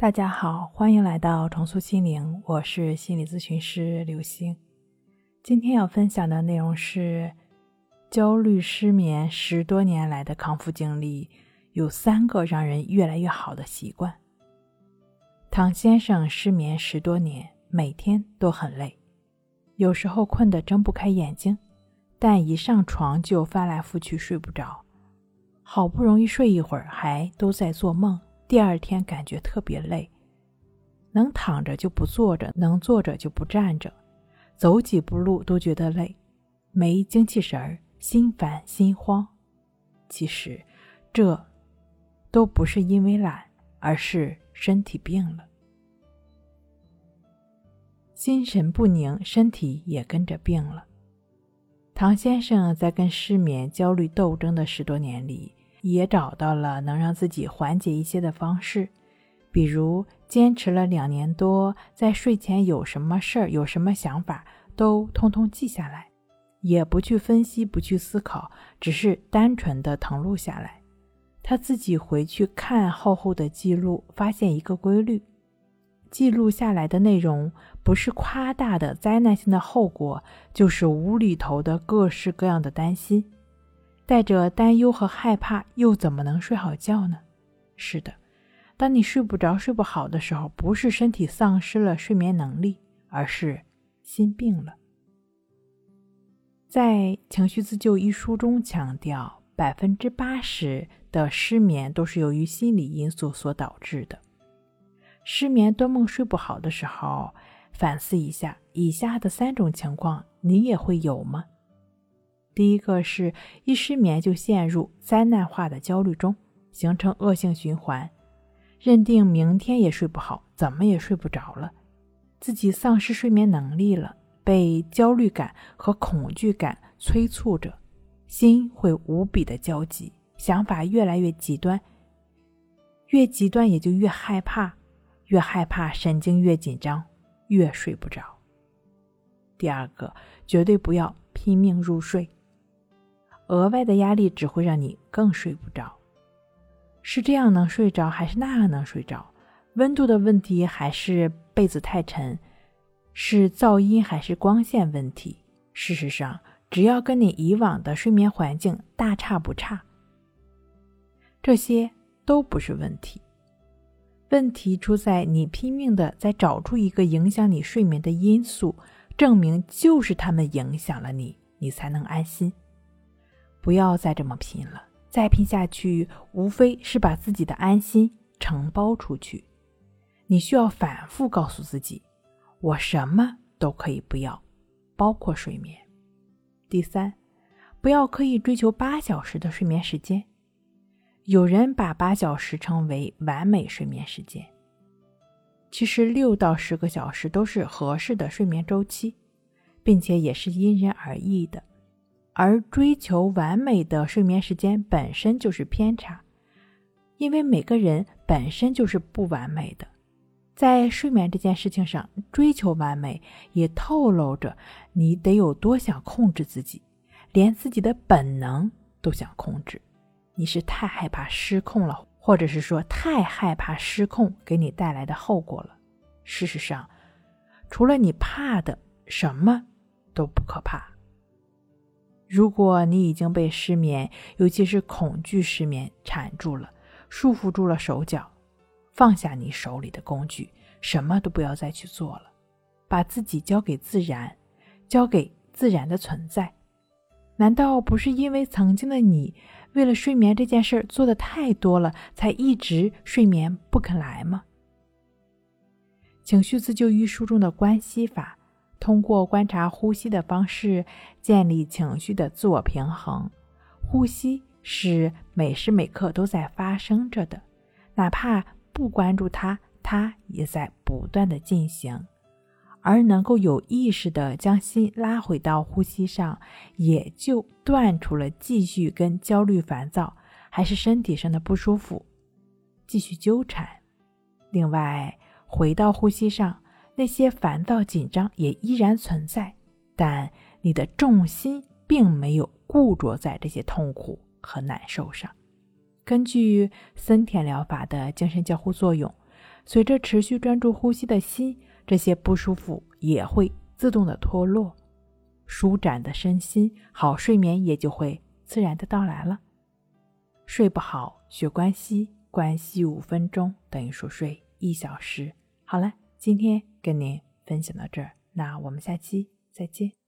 大家好，欢迎来到重塑心灵，我是心理咨询师刘星。今天要分享的内容是焦虑失眠十多年来的康复经历，有三个让人越来越好的习惯。唐先生失眠十多年，每天都很累，有时候困得睁不开眼睛，但一上床就翻来覆去睡不着，好不容易睡一会儿，还都在做梦。第二天感觉特别累，能躺着就不坐着，能坐着就不站着，走几步路都觉得累，没精气神儿，心烦心慌。其实，这都不是因为懒，而是身体病了，心神不宁，身体也跟着病了。唐先生在跟失眠、焦虑斗争的十多年里。也找到了能让自己缓解一些的方式，比如坚持了两年多，在睡前有什么事儿、有什么想法，都通通记下来，也不去分析、不去思考，只是单纯的誊录下来。他自己回去看厚厚的记录，发现一个规律：记录下来的内容不是夸大的灾难性的后果，就是无厘头的各式各样的担心。带着担忧和害怕，又怎么能睡好觉呢？是的，当你睡不着、睡不好的时候，不是身体丧失了睡眠能力，而是心病了。在《情绪自救》一书中强调，百分之八十的失眠都是由于心理因素所导致的。失眠多梦睡不好的时候，反思一下以下的三种情况，你也会有吗？第一个是一失眠就陷入灾难化的焦虑中，形成恶性循环，认定明天也睡不好，怎么也睡不着了，自己丧失睡眠能力了，被焦虑感和恐惧感催促着，心会无比的焦急，想法越来越极端，越极端也就越害怕，越害怕神经越紧张，越睡不着。第二个，绝对不要拼命入睡。额外的压力只会让你更睡不着，是这样能睡着，还是那样能睡着？温度的问题还是被子太沉？是噪音还是光线问题？事实上，只要跟你以往的睡眠环境大差不差，这些都不是问题。问题出在你拼命的在找出一个影响你睡眠的因素，证明就是他们影响了你，你才能安心。不要再这么拼了，再拼下去，无非是把自己的安心承包出去。你需要反复告诉自己：“我什么都可以不要，包括睡眠。”第三，不要刻意追求八小时的睡眠时间。有人把八小时称为完美睡眠时间，其实六到十个小时都是合适的睡眠周期，并且也是因人而异的。而追求完美的睡眠时间本身就是偏差，因为每个人本身就是不完美的。在睡眠这件事情上追求完美，也透露着你得有多想控制自己，连自己的本能都想控制。你是太害怕失控了，或者是说太害怕失控给你带来的后果了。事实上，除了你怕的，什么都不可怕。如果你已经被失眠，尤其是恐惧失眠缠住了，束缚住了手脚，放下你手里的工具，什么都不要再去做了，把自己交给自然，交给自然的存在。难道不是因为曾经的你为了睡眠这件事做的太多了，才一直睡眠不肯来吗？情绪自救一书中的关系法。通过观察呼吸的方式建立情绪的自我平衡。呼吸是每时每刻都在发生着的，哪怕不关注它，它也在不断的进行。而能够有意识的将心拉回到呼吸上，也就断除了继续跟焦虑、烦躁还是身体上的不舒服继续纠缠。另外，回到呼吸上。那些烦躁、紧张也依然存在，但你的重心并没有固着在这些痛苦和难受上。根据森田疗法的精神交互作用，随着持续专注呼吸的心，这些不舒服也会自动的脱落，舒展的身心，好睡眠也就会自然的到来了。睡不好，学关息，关息五分钟等于熟睡一小时。好了，今天跟您分享到这儿，那我们下期再见。